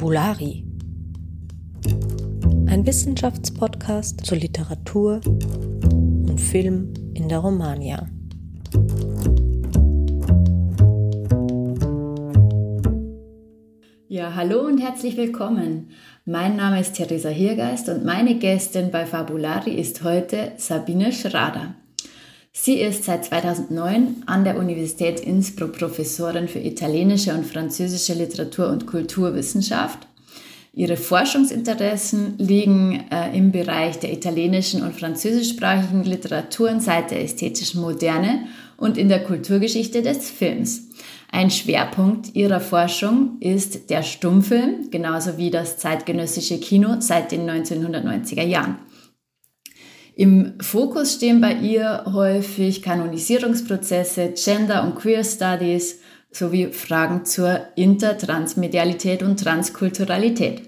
Fabulari. Ein Wissenschaftspodcast zur Literatur und Film in der Romagna. Ja, hallo und herzlich willkommen. Mein Name ist Theresa Hirgeist und meine Gästin bei Fabulari ist heute Sabine Schrader. Sie ist seit 2009 an der Universität Innsbruck Professorin für italienische und französische Literatur und Kulturwissenschaft. Ihre Forschungsinteressen liegen äh, im Bereich der italienischen und französischsprachigen Literaturen seit der ästhetischen Moderne und in der Kulturgeschichte des Films. Ein Schwerpunkt ihrer Forschung ist der Stummfilm, genauso wie das zeitgenössische Kino seit den 1990er Jahren. Im Fokus stehen bei ihr häufig Kanonisierungsprozesse, Gender- und Queer Studies sowie Fragen zur Intertransmedialität und Transkulturalität.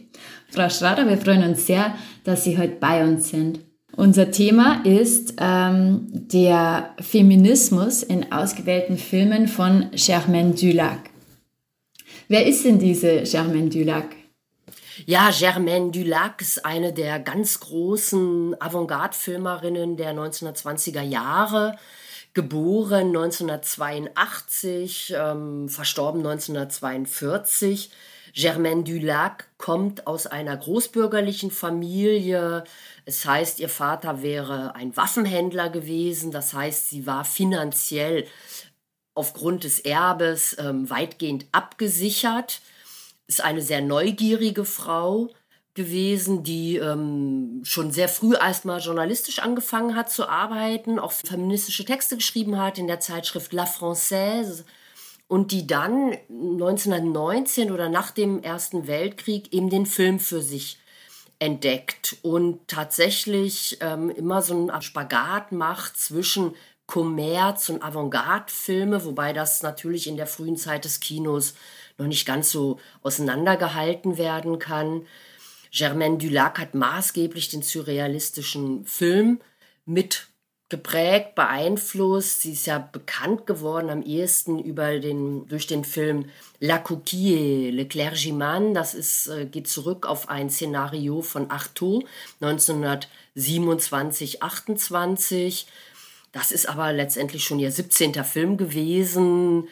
Frau Schrader, wir freuen uns sehr, dass Sie heute bei uns sind. Unser Thema ist ähm, der Feminismus in ausgewählten Filmen von Germaine Dulac. Wer ist denn diese Germaine Dulac? Ja, Germaine Dulac ist eine der ganz großen Avantgarde-Filmerinnen der 1920er Jahre. Geboren 1982, ähm, verstorben 1942. Germaine Dulac kommt aus einer großbürgerlichen Familie. Es heißt, ihr Vater wäre ein Waffenhändler gewesen. Das heißt, sie war finanziell aufgrund des Erbes ähm, weitgehend abgesichert ist eine sehr neugierige Frau gewesen, die ähm, schon sehr früh erstmal journalistisch angefangen hat zu arbeiten, auch feministische Texte geschrieben hat in der Zeitschrift La Française und die dann 1919 oder nach dem Ersten Weltkrieg eben den Film für sich entdeckt und tatsächlich ähm, immer so einen Spagat macht zwischen Kommerz und Avantgarde-Filme, wobei das natürlich in der frühen Zeit des Kinos noch nicht ganz so auseinandergehalten werden kann. Germaine Dulac hat maßgeblich den surrealistischen Film mit geprägt, beeinflusst. Sie ist ja bekannt geworden am ehesten über den, durch den Film La Coquille, Le Clergyman. Das ist, äh, geht zurück auf ein Szenario von Artaud 1927, 28. Das ist aber letztendlich schon ihr 17. Film gewesen.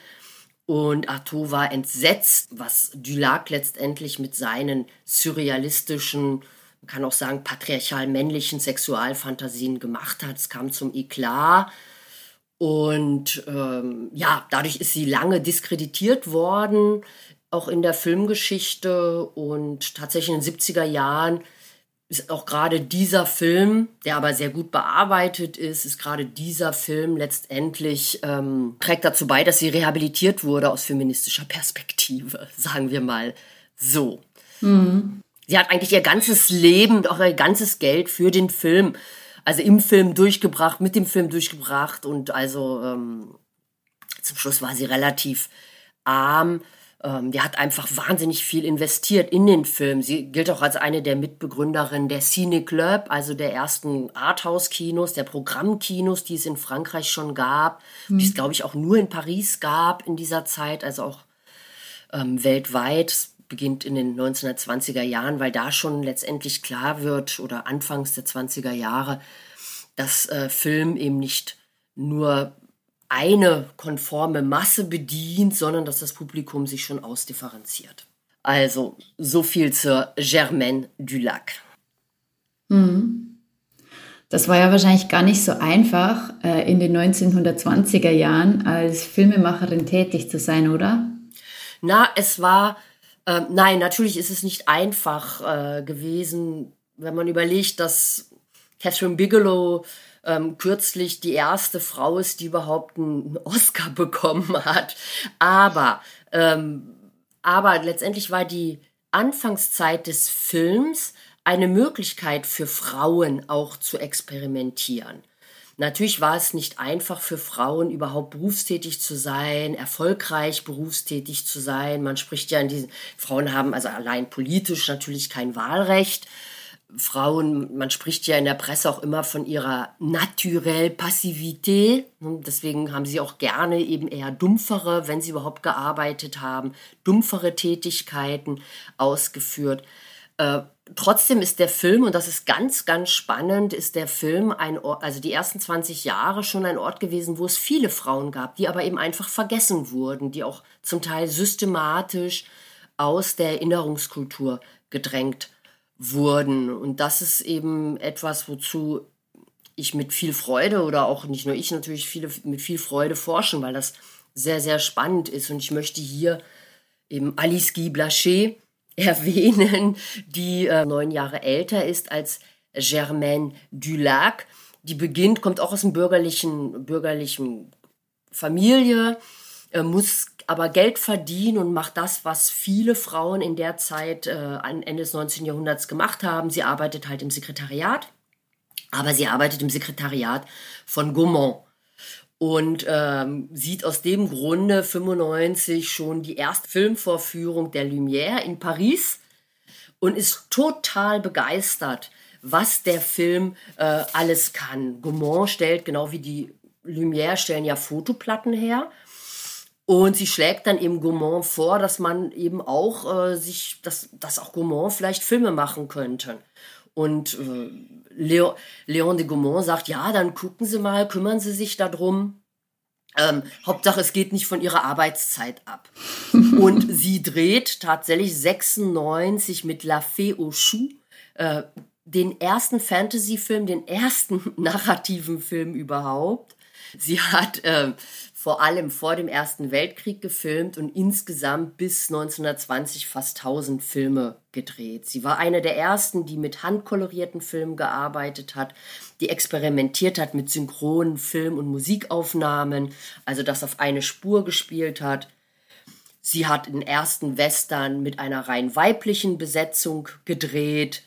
Und Artaud war entsetzt, was Dulac letztendlich mit seinen surrealistischen, man kann auch sagen patriarchal männlichen Sexualfantasien gemacht hat. Es kam zum Eklat. Und ähm, ja, dadurch ist sie lange diskreditiert worden, auch in der Filmgeschichte. Und tatsächlich in den 70er Jahren ist auch gerade dieser Film, der aber sehr gut bearbeitet ist, ist gerade dieser Film letztendlich ähm, trägt dazu bei, dass sie rehabilitiert wurde aus feministischer Perspektive, sagen wir mal so. Mhm. Sie hat eigentlich ihr ganzes Leben und auch ihr ganzes Geld für den Film, also im Film durchgebracht, mit dem Film durchgebracht und also ähm, zum Schluss war sie relativ arm ähm, die hat einfach wahnsinnig viel investiert in den Film. Sie gilt auch als eine der Mitbegründerinnen der Cine Club, also der ersten Arthouse-Kinos, der Programmkinos, die es in Frankreich schon gab, mhm. die es, glaube ich, auch nur in Paris gab in dieser Zeit, also auch ähm, weltweit. Es beginnt in den 1920er Jahren, weil da schon letztendlich klar wird, oder anfangs der 20er Jahre, dass äh, Film eben nicht nur eine konforme Masse bedient, sondern dass das Publikum sich schon ausdifferenziert. Also so viel zur Germaine Dulac. Mhm. Das war ja wahrscheinlich gar nicht so einfach, äh, in den 1920er Jahren als Filmemacherin tätig zu sein, oder? Na, es war, äh, nein, natürlich ist es nicht einfach äh, gewesen, wenn man überlegt, dass Catherine Bigelow ähm, kürzlich die erste Frau ist, die überhaupt einen Oscar bekommen hat. Aber, ähm, aber letztendlich war die Anfangszeit des Films eine Möglichkeit für Frauen auch zu experimentieren. Natürlich war es nicht einfach für Frauen überhaupt berufstätig zu sein, erfolgreich berufstätig zu sein. Man spricht ja in diesen Frauen haben also allein politisch natürlich kein Wahlrecht. Frauen, man spricht ja in der Presse auch immer von ihrer naturelle Passivität. Deswegen haben sie auch gerne eben eher dumpfere, wenn sie überhaupt gearbeitet haben, dumpfere Tätigkeiten ausgeführt. Äh, trotzdem ist der Film, und das ist ganz, ganz spannend, ist der Film ein Ort, also die ersten 20 Jahre schon ein Ort gewesen, wo es viele Frauen gab, die aber eben einfach vergessen wurden, die auch zum Teil systematisch aus der Erinnerungskultur gedrängt wurden. Und das ist eben etwas, wozu ich mit viel Freude oder auch nicht nur ich natürlich viele mit viel Freude forschen, weil das sehr, sehr spannend ist. Und ich möchte hier eben Alice Guy Blaché erwähnen, die äh, neun Jahre älter ist als Germaine Dulac. Die beginnt, kommt auch aus einem bürgerlichen, bürgerlichen Familie, muss aber Geld verdienen und macht das, was viele Frauen in der Zeit äh, Ende des 19. Jahrhunderts gemacht haben. Sie arbeitet halt im Sekretariat, aber sie arbeitet im Sekretariat von Gaumont und ähm, sieht aus dem Grunde 95 schon die erste Filmvorführung der Lumière in Paris und ist total begeistert, was der Film äh, alles kann. Gaumont stellt, genau wie die Lumière, stellen ja Fotoplatten her und sie schlägt dann eben Gaumont vor, dass man eben auch äh, sich, dass, dass auch Gaumont vielleicht Filme machen könnte. Und äh, Leo, Leon de Gaumont sagt, ja, dann gucken Sie mal, kümmern Sie sich darum. Ähm, Hauptsache, es geht nicht von ihrer Arbeitszeit ab. und sie dreht tatsächlich 96 mit La Fée aux Choux äh, den ersten Fantasy-Film, den ersten narrativen Film überhaupt. Sie hat äh, vor allem vor dem Ersten Weltkrieg gefilmt und insgesamt bis 1920 fast 1000 Filme gedreht. Sie war eine der ersten, die mit handkolorierten Filmen gearbeitet hat, die experimentiert hat mit synchronen Film- und Musikaufnahmen, also das auf eine Spur gespielt hat. Sie hat den ersten Western mit einer rein weiblichen Besetzung gedreht.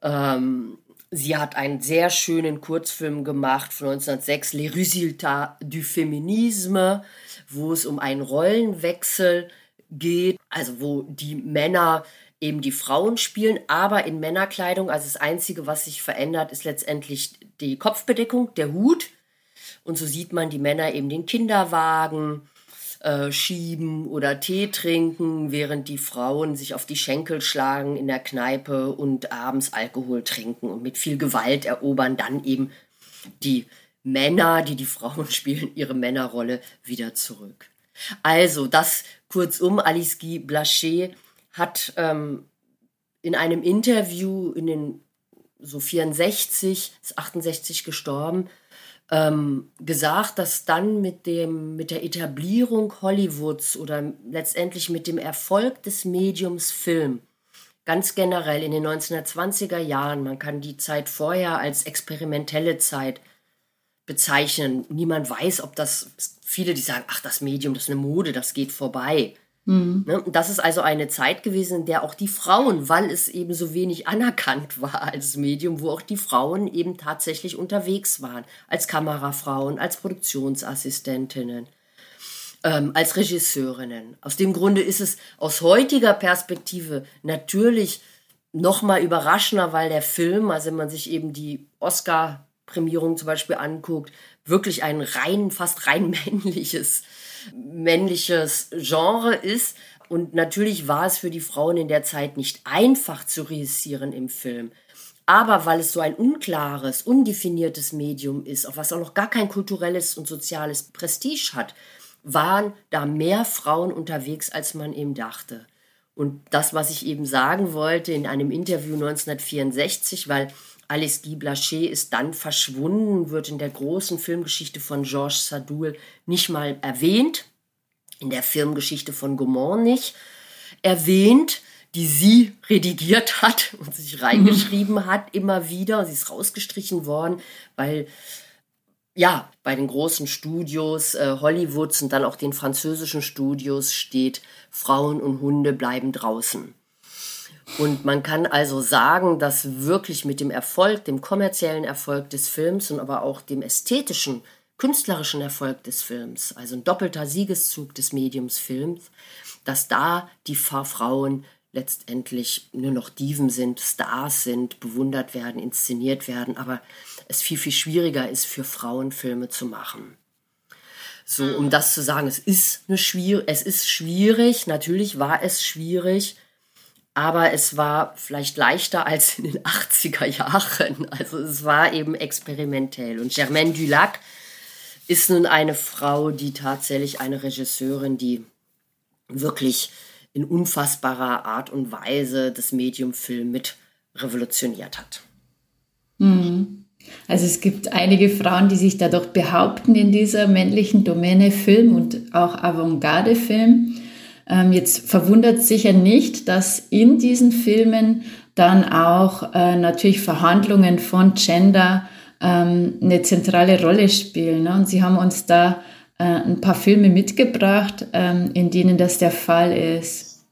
Ähm, Sie hat einen sehr schönen Kurzfilm gemacht von 1906, Les Résultats du Féminisme, wo es um einen Rollenwechsel geht, also wo die Männer eben die Frauen spielen, aber in Männerkleidung. Also das Einzige, was sich verändert, ist letztendlich die Kopfbedeckung, der Hut. Und so sieht man die Männer eben den Kinderwagen, äh, schieben oder Tee trinken, während die Frauen sich auf die Schenkel schlagen in der Kneipe und abends Alkohol trinken und mit viel Gewalt erobern dann eben die Männer, die die Frauen spielen, ihre Männerrolle wieder zurück. Also das kurzum, Alice Guy Blaché hat ähm, in einem Interview in den so 64, ist 68 gestorben, ähm, gesagt, dass dann mit, dem, mit der Etablierung Hollywoods oder letztendlich mit dem Erfolg des Mediums Film, ganz generell in den 1920er Jahren, man kann die Zeit vorher als experimentelle Zeit bezeichnen. Niemand weiß, ob das, viele, die sagen, ach, das Medium, das ist eine Mode, das geht vorbei. Mhm. Ne? Das ist also eine Zeit gewesen, in der auch die Frauen, weil es eben so wenig anerkannt war als Medium, wo auch die Frauen eben tatsächlich unterwegs waren, als Kamerafrauen, als Produktionsassistentinnen, ähm, als Regisseurinnen. Aus dem Grunde ist es aus heutiger Perspektive natürlich noch mal überraschender, weil der Film, also wenn man sich eben die Oscar-Prämierung zum Beispiel anguckt, wirklich ein rein, fast rein männliches männliches Genre ist. Und natürlich war es für die Frauen in der Zeit nicht einfach zu reüssieren im Film. Aber weil es so ein unklares, undefiniertes Medium ist, auf was auch noch gar kein kulturelles und soziales Prestige hat, waren da mehr Frauen unterwegs, als man eben dachte. Und das, was ich eben sagen wollte in einem Interview 1964, weil Alice Guy Blaché ist dann verschwunden, wird in der großen Filmgeschichte von Georges Sadoul nicht mal erwähnt, in der Filmgeschichte von Gaumont nicht erwähnt, die sie redigiert hat und sich reingeschrieben mhm. hat, immer wieder. Sie ist rausgestrichen worden, weil ja, bei den großen Studios äh, Hollywoods und dann auch den französischen Studios steht, Frauen und Hunde bleiben draußen. Und man kann also sagen, dass wirklich mit dem Erfolg, dem kommerziellen Erfolg des Films und aber auch dem ästhetischen, künstlerischen Erfolg des Films, also ein doppelter Siegeszug des Mediums Films, dass da die Frauen letztendlich nur noch Diven sind, Stars sind, bewundert werden, inszeniert werden, aber es viel, viel schwieriger ist, für Frauen Filme zu machen. So, um das zu sagen, es ist, eine schwier es ist schwierig, natürlich war es schwierig, aber es war vielleicht leichter als in den 80er Jahren. Also es war eben experimentell. Und Germaine Dulac ist nun eine Frau, die tatsächlich eine Regisseurin, die wirklich in unfassbarer Art und Weise das Medium Film mit revolutioniert hat. Mhm. Also es gibt einige Frauen, die sich dadurch behaupten in dieser männlichen Domäne Film und auch Avantgarde-Film. Ähm, jetzt verwundert sicher nicht, dass in diesen Filmen dann auch äh, natürlich Verhandlungen von Gender ähm, eine zentrale Rolle spielen. Ne? Und Sie haben uns da äh, ein paar Filme mitgebracht, ähm, in denen das der Fall ist.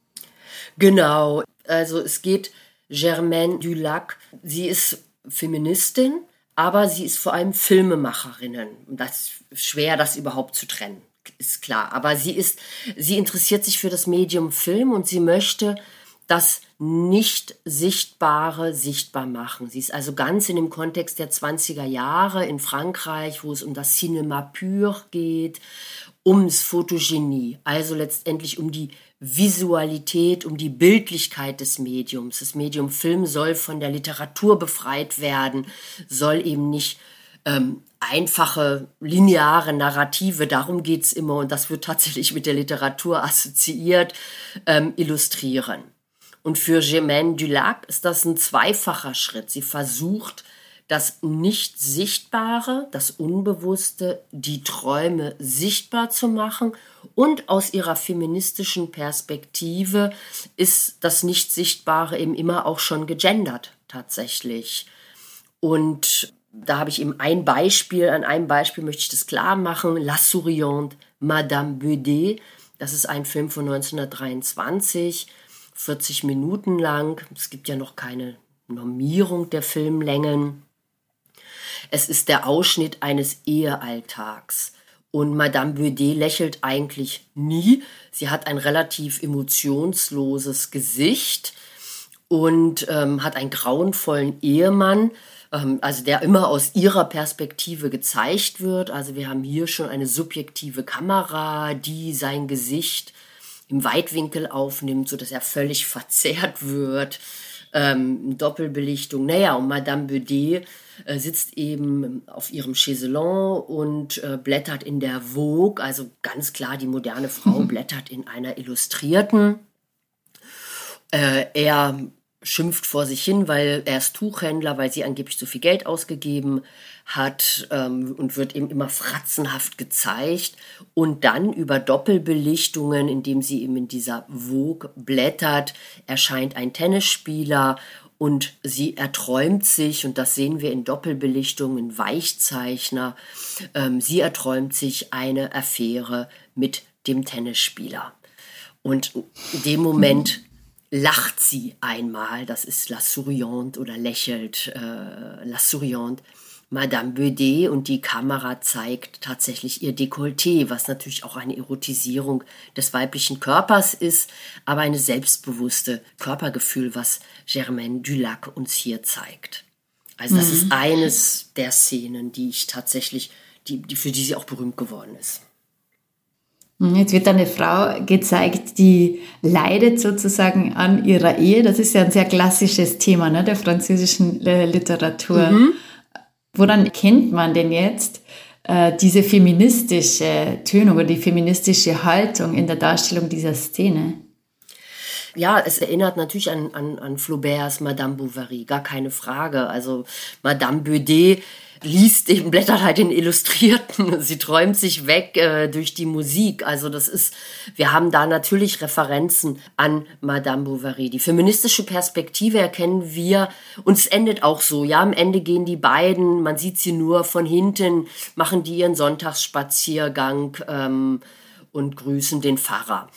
Genau, also es geht Germaine Dulac, sie ist Feministin, aber sie ist vor allem Filmemacherin. Und das ist schwer, das überhaupt zu trennen, ist klar. Aber sie ist, sie interessiert sich für das Medium Film und sie möchte das nicht Sichtbare sichtbar machen. Sie ist also ganz in dem Kontext der 20er Jahre in Frankreich, wo es um das Cinéma pur geht, ums Fotogenie, also letztendlich um die Visualität, um die Bildlichkeit des Mediums. Das Medium Film soll von der Literatur befreit werden, soll eben nicht ähm, einfache, lineare Narrative, darum geht's immer und das wird tatsächlich mit der Literatur assoziiert, ähm, illustrieren. Und für Germaine Dulac ist das ein zweifacher Schritt. Sie versucht, das Nicht-Sichtbare, das Unbewusste, die Träume sichtbar zu machen. Und aus ihrer feministischen Perspektive ist das Nicht-Sichtbare eben immer auch schon gegendert, tatsächlich. Und da habe ich eben ein Beispiel, an einem Beispiel möchte ich das klar machen. La Souriante, Madame Beudet. Das ist ein Film von 1923 40 Minuten lang. Es gibt ja noch keine Normierung der Filmlängen. Es ist der Ausschnitt eines Ehealltags. Und Madame Beudet lächelt eigentlich nie. Sie hat ein relativ emotionsloses Gesicht und ähm, hat einen grauenvollen Ehemann, ähm, also der immer aus ihrer Perspektive gezeigt wird. Also wir haben hier schon eine subjektive Kamera, die sein Gesicht im Weitwinkel aufnimmt, so dass er völlig verzerrt wird. Ähm, Doppelbelichtung. Naja, und Madame Beudet äh, sitzt eben auf ihrem Chaiselon und äh, blättert in der Vogue, also ganz klar, die moderne Frau blättert in einer illustrierten. Äh, er schimpft vor sich hin, weil er ist Tuchhändler, weil sie angeblich so viel Geld ausgegeben hat ähm, und wird eben immer fratzenhaft gezeigt und dann über Doppelbelichtungen, indem sie eben in dieser Vogue blättert, erscheint ein Tennisspieler und sie erträumt sich, und das sehen wir in Doppelbelichtungen, Weichzeichner, ähm, sie erträumt sich eine Affäre mit dem Tennisspieler. Und in dem Moment lacht sie einmal, das ist La Souriante oder lächelt äh, La Souriante Madame Beudet und die Kamera zeigt tatsächlich ihr Dekolleté, was natürlich auch eine Erotisierung des weiblichen Körpers ist, aber eine selbstbewusste Körpergefühl, was Germaine Dulac uns hier zeigt. Also das mhm. ist eines der Szenen, die ich tatsächlich, die, die, für die sie auch berühmt geworden ist. Mhm, jetzt wird eine Frau gezeigt, die leidet sozusagen an ihrer Ehe. Das ist ja ein sehr klassisches Thema ne, der französischen Literatur. Mhm. Woran erkennt man denn jetzt äh, diese feministische Tönung oder die feministische Haltung in der Darstellung dieser Szene? Ja, es erinnert natürlich an, an, an Flauberts Madame Bovary, gar keine Frage. Also Madame Beudet liest eben, blättert halt den Illustrierten. Sie träumt sich weg äh, durch die Musik. Also das ist, wir haben da natürlich Referenzen an Madame Bovary. Die feministische Perspektive erkennen wir und es endet auch so. Ja, am Ende gehen die beiden, man sieht sie nur von hinten, machen die ihren Sonntagsspaziergang ähm, und grüßen den Pfarrer.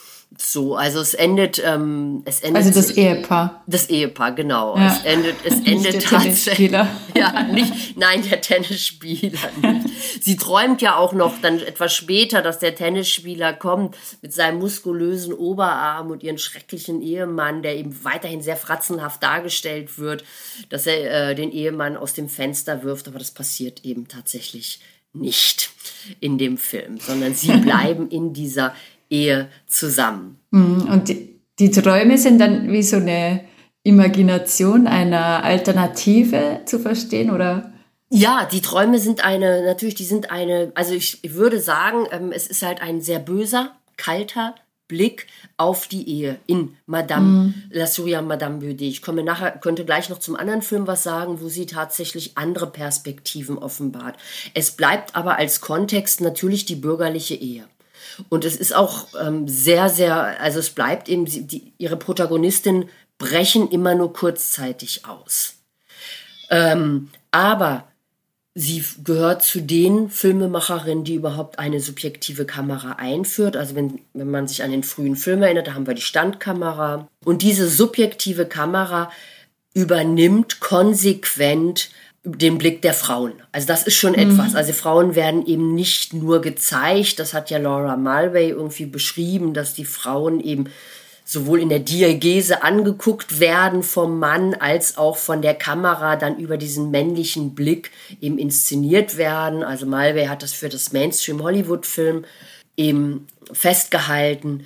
So. Also es endet, ähm, es endet. Also das Ehepaar. Das Ehepaar, genau. Ja. Es endet, es endet tatsächlich. Ja, nicht, nein, der Tennisspieler nicht. Sie träumt ja auch noch dann etwas später, dass der Tennisspieler kommt mit seinem muskulösen Oberarm und ihren schrecklichen Ehemann, der eben weiterhin sehr fratzenhaft dargestellt wird, dass er äh, den Ehemann aus dem Fenster wirft, aber das passiert eben tatsächlich nicht in dem Film, sondern sie bleiben in dieser Ehe zusammen. Mhm. Und die, die Träume sind dann wie so eine Imagination einer Alternative zu verstehen, oder? Ja, die Träume sind eine, natürlich, die sind eine, also ich, ich würde sagen, ähm, es ist halt ein sehr böser, kalter Blick auf die Ehe in Madame mm. La Souria Madame Baudet. Ich komme nachher, könnte gleich noch zum anderen Film was sagen, wo sie tatsächlich andere Perspektiven offenbart. Es bleibt aber als Kontext natürlich die bürgerliche Ehe. Und es ist auch ähm, sehr, sehr, also es bleibt eben, die, ihre Protagonistin brechen immer nur kurzzeitig aus. Ähm, aber sie gehört zu den Filmemacherinnen, die überhaupt eine subjektive Kamera einführt. Also wenn, wenn man sich an den frühen Film erinnert, da haben wir die Standkamera. Und diese subjektive Kamera übernimmt konsequent den Blick der Frauen. Also das ist schon mhm. etwas. Also Frauen werden eben nicht nur gezeigt, das hat ja Laura Mulvey irgendwie beschrieben, dass die Frauen eben sowohl in der Diagese angeguckt werden vom Mann als auch von der Kamera dann über diesen männlichen Blick eben inszeniert werden. Also Mulvey hat das für das Mainstream Hollywood Film eben festgehalten.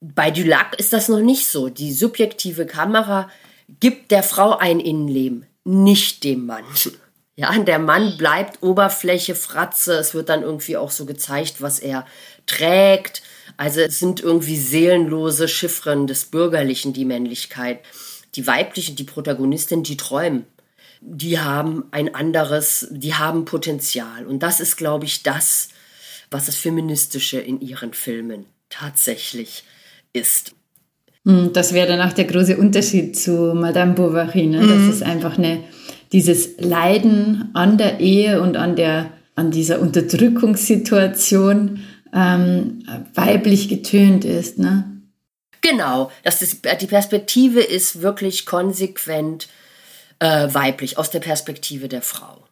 Bei Dulac ist das noch nicht so. Die subjektive Kamera gibt der Frau ein Innenleben nicht dem Mann. Ja, der Mann bleibt Oberfläche, Fratze. Es wird dann irgendwie auch so gezeigt, was er trägt. Also es sind irgendwie seelenlose Chiffren des Bürgerlichen, die Männlichkeit. Die weiblichen, die Protagonistin, die träumen. Die haben ein anderes, die haben Potenzial. Und das ist, glaube ich, das, was das Feministische in ihren Filmen tatsächlich ist. Hm, das wäre dann auch der große Unterschied zu Madame Bovary. Ne? Das mhm. ist einfach eine, dieses Leiden an der Ehe und an, der, an dieser Unterdrückungssituation ähm, weiblich getönt ist. Ne? Genau, das ist, die Perspektive ist wirklich konsequent äh, weiblich, aus der Perspektive der Frau.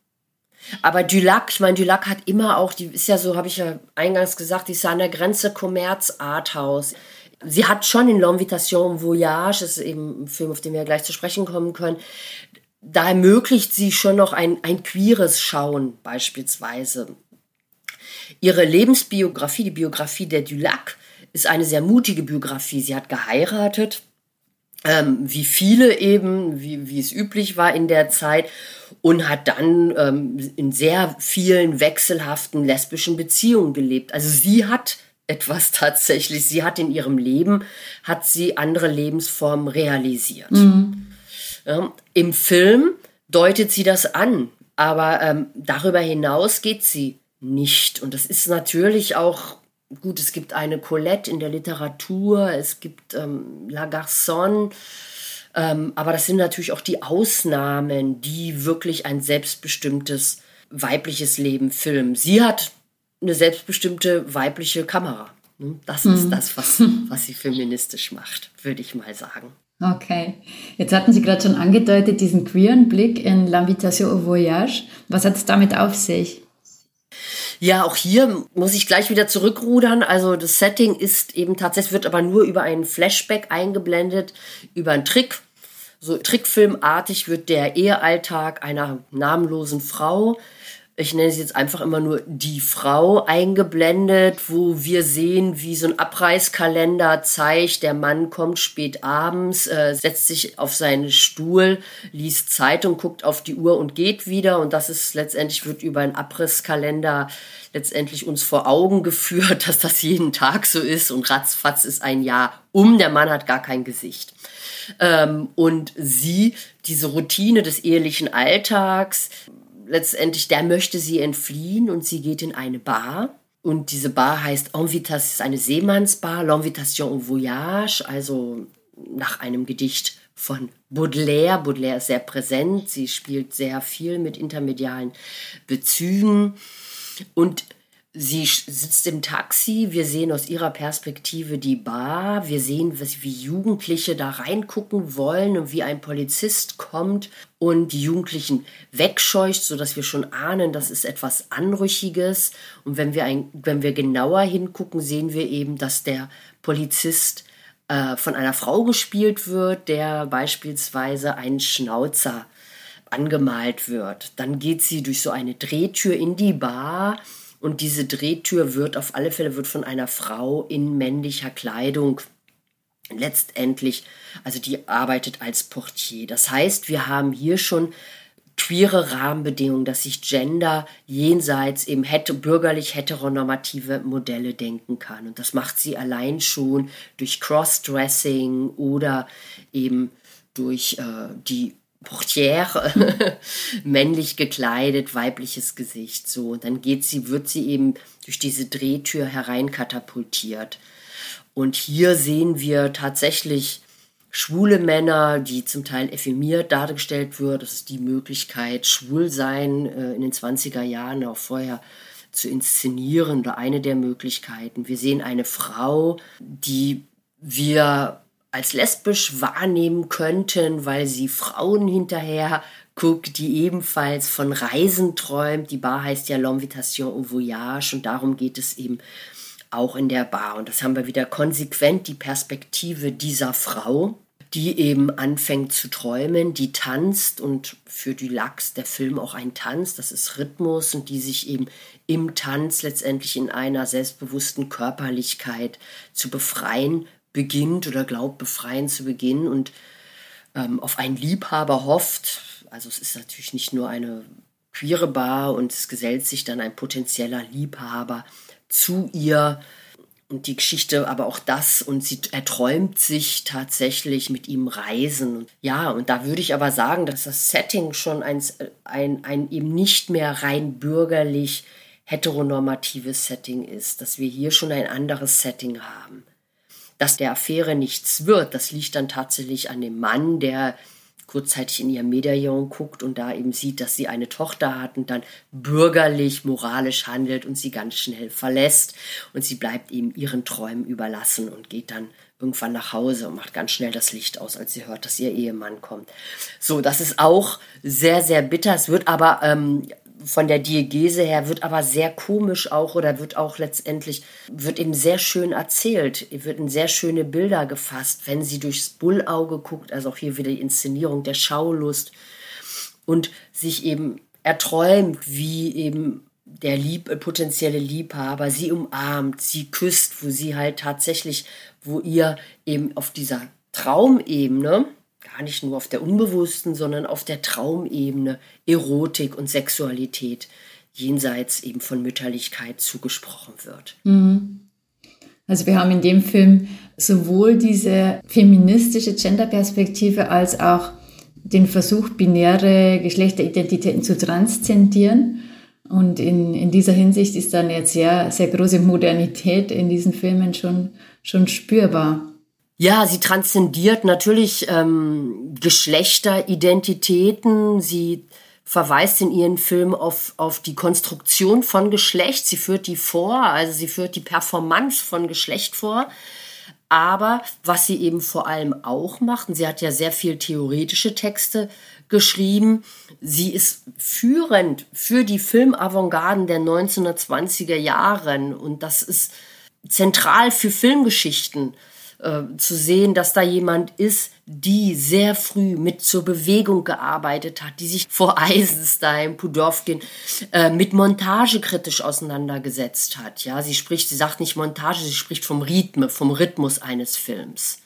Aber Dulac, ich meine, Dulac hat immer auch, die ist ja so, habe ich ja eingangs gesagt, die ist ja an der Grenze Kommerz-Arthouse. Sie hat schon in L'Invitation Voyage, das ist eben ein Film, auf den wir gleich zu sprechen kommen können, da ermöglicht sie schon noch ein, ein queeres Schauen beispielsweise. Ihre Lebensbiografie, die Biografie der Dulac, ist eine sehr mutige Biografie. Sie hat geheiratet, ähm, wie viele eben, wie, wie es üblich war in der Zeit, und hat dann ähm, in sehr vielen wechselhaften lesbischen Beziehungen gelebt. Also sie hat etwas tatsächlich. Sie hat in ihrem Leben, hat sie andere Lebensformen realisiert. Mhm. Ähm, Im Film deutet sie das an, aber ähm, darüber hinaus geht sie nicht. Und das ist natürlich auch gut. Es gibt eine Colette in der Literatur, es gibt ähm, La Garçonne. Ähm, aber das sind natürlich auch die Ausnahmen, die wirklich ein selbstbestimmtes weibliches Leben filmen. Sie hat eine selbstbestimmte weibliche Kamera. Hm, das ist mhm. das, was, was sie feministisch macht, würde ich mal sagen. Okay. Jetzt hatten Sie gerade schon angedeutet, diesen queeren Blick in L'Invitation au Voyage. Was hat es damit auf sich? Ja, auch hier muss ich gleich wieder zurückrudern. Also das Setting ist eben tatsächlich, wird aber nur über einen Flashback eingeblendet, über einen Trick. So Trickfilmartig wird der Ehealltag einer namenlosen Frau ich nenne es jetzt einfach immer nur die Frau eingeblendet, wo wir sehen, wie so ein Abreißkalender zeigt, der Mann kommt spät abends, äh, setzt sich auf seinen Stuhl, liest Zeitung, guckt auf die Uhr und geht wieder. Und das ist letztendlich, wird über einen Abrisskalender letztendlich uns vor Augen geführt, dass das jeden Tag so ist und ratzfatz ist ein Jahr um. Der Mann hat gar kein Gesicht. Ähm, und sie, diese Routine des ehelichen Alltags, letztendlich, der möchte sie entfliehen und sie geht in eine Bar. Und diese Bar heißt Envitas, ist eine Seemannsbar, L'Invitation au Voyage, also nach einem Gedicht von Baudelaire. Baudelaire ist sehr präsent, sie spielt sehr viel mit intermedialen Bezügen. Und Sie sitzt im Taxi, wir sehen aus ihrer Perspektive die Bar, wir sehen, wie Jugendliche da reingucken wollen und wie ein Polizist kommt und die Jugendlichen wegscheucht, sodass wir schon ahnen, das ist etwas Anrüchiges. Und wenn wir, ein, wenn wir genauer hingucken, sehen wir eben, dass der Polizist äh, von einer Frau gespielt wird, der beispielsweise einen Schnauzer angemalt wird. Dann geht sie durch so eine Drehtür in die Bar und diese Drehtür wird auf alle Fälle wird von einer Frau in männlicher Kleidung letztendlich, also die arbeitet als Portier. Das heißt, wir haben hier schon queere Rahmenbedingungen, dass sich Gender jenseits eben hätte, bürgerlich heteronormative Modelle denken kann. Und das macht sie allein schon durch Crossdressing oder eben durch äh, die Portière, männlich gekleidet, weibliches Gesicht, so. Und dann geht sie, wird sie eben durch diese Drehtür hereinkatapultiert. Und hier sehen wir tatsächlich schwule Männer, die zum Teil effemiert dargestellt wird. Das ist die Möglichkeit, schwul sein äh, in den 20er Jahren, auch vorher zu inszenieren oder eine der Möglichkeiten. Wir sehen eine Frau, die wir als lesbisch wahrnehmen könnten, weil sie Frauen hinterher guckt, die ebenfalls von Reisen träumt. Die Bar heißt ja L'Invitation au Voyage und darum geht es eben auch in der Bar. Und das haben wir wieder konsequent die Perspektive dieser Frau, die eben anfängt zu träumen, die tanzt und für Dulax der Film auch ein Tanz, das ist Rhythmus und die sich eben im Tanz letztendlich in einer selbstbewussten Körperlichkeit zu befreien beginnt oder glaubt, befreien zu beginnen und ähm, auf einen Liebhaber hofft. Also es ist natürlich nicht nur eine queere Bar und es gesellt sich dann ein potenzieller Liebhaber zu ihr und die Geschichte, aber auch das und sie erträumt sich tatsächlich mit ihm Reisen. Ja, und da würde ich aber sagen, dass das Setting schon ein, ein, ein eben nicht mehr rein bürgerlich heteronormatives Setting ist, dass wir hier schon ein anderes Setting haben dass der Affäre nichts wird, das liegt dann tatsächlich an dem Mann, der kurzzeitig in ihr Medaillon guckt und da eben sieht, dass sie eine Tochter hat und dann bürgerlich, moralisch handelt und sie ganz schnell verlässt und sie bleibt eben ihren Träumen überlassen und geht dann irgendwann nach Hause und macht ganz schnell das Licht aus, als sie hört, dass ihr Ehemann kommt. So, das ist auch sehr, sehr bitter. Es wird aber ähm, von der Diegese her wird aber sehr komisch auch oder wird auch letztendlich, wird eben sehr schön erzählt, wird in sehr schöne Bilder gefasst, wenn sie durchs Bullauge guckt, also auch hier wieder die Inszenierung der Schaulust und sich eben erträumt, wie eben der lieb, potenzielle Liebhaber sie umarmt, sie küsst, wo sie halt tatsächlich, wo ihr eben auf dieser Traumebene gar nicht nur auf der unbewussten, sondern auf der Traumebene Erotik und Sexualität jenseits eben von Mütterlichkeit zugesprochen wird. Mhm. Also wir haben in dem Film sowohl diese feministische Genderperspektive als auch den Versuch, binäre Geschlechteridentitäten zu transzendieren. Und in, in dieser Hinsicht ist dann jetzt sehr, sehr große Modernität in diesen Filmen schon, schon spürbar. Ja, sie transzendiert natürlich ähm, Geschlechteridentitäten. Sie verweist in ihren Filmen auf, auf die Konstruktion von Geschlecht. Sie führt die vor, also sie führt die Performance von Geschlecht vor. Aber was sie eben vor allem auch macht, und sie hat ja sehr viel theoretische Texte geschrieben, sie ist führend für die Filmavantgarden der 1920er Jahren und das ist zentral für Filmgeschichten äh, zu sehen, dass da jemand ist, die sehr früh mit zur Bewegung gearbeitet hat, die sich vor Eisenstein, Pudowkin äh, mit Montage kritisch auseinandergesetzt hat. Ja, sie spricht, sie sagt nicht Montage, sie spricht vom Rhythme, vom Rhythmus eines Films.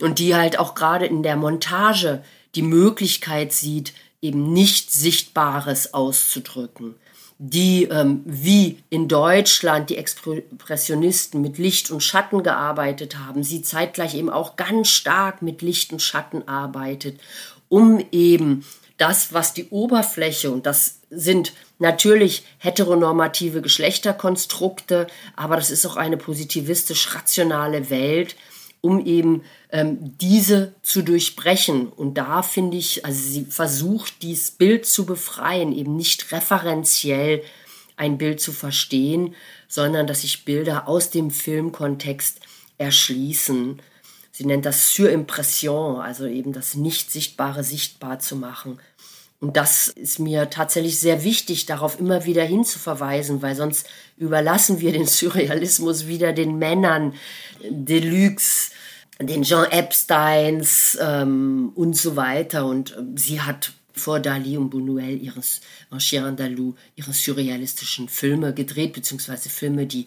Und die halt auch gerade in der Montage die Möglichkeit sieht, eben nicht Sichtbares auszudrücken die ähm, wie in Deutschland die Expressionisten mit Licht und Schatten gearbeitet haben, sie zeitgleich eben auch ganz stark mit Licht und Schatten arbeitet, um eben das, was die Oberfläche, und das sind natürlich heteronormative Geschlechterkonstrukte, aber das ist auch eine positivistisch rationale Welt, um eben ähm, diese zu durchbrechen. Und da finde ich, also sie versucht, dieses Bild zu befreien, eben nicht referenziell ein Bild zu verstehen, sondern dass sich Bilder aus dem Filmkontext erschließen. Sie nennt das Surimpression, also eben das Nicht-Sichtbare sichtbar zu machen. Und das ist mir tatsächlich sehr wichtig, darauf immer wieder hinzuverweisen, weil sonst überlassen wir den Surrealismus wieder den Männern, Deluxe, den Jean Epsteins ähm, und so weiter. Und äh, sie hat vor Dali und Buñuel ihres en Chien Andalou ihre surrealistischen Filme gedreht, beziehungsweise Filme, die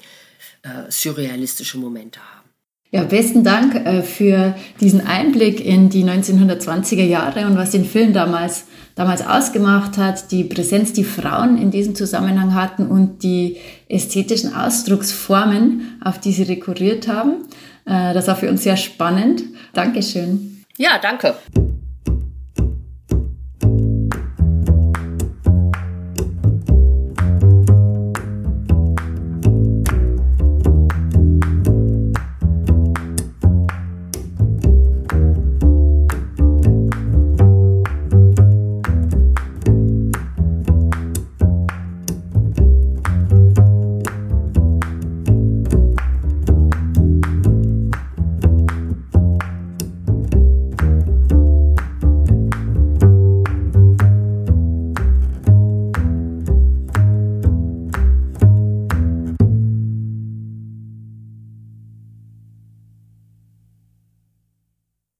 äh, surrealistische Momente haben. Ja, besten Dank äh, für diesen Einblick in die 1920er Jahre und was den Film damals, damals ausgemacht hat, die Präsenz, die Frauen in diesem Zusammenhang hatten und die ästhetischen Ausdrucksformen, auf die sie rekurriert haben. Äh, das war für uns sehr spannend. Dankeschön. Ja, danke.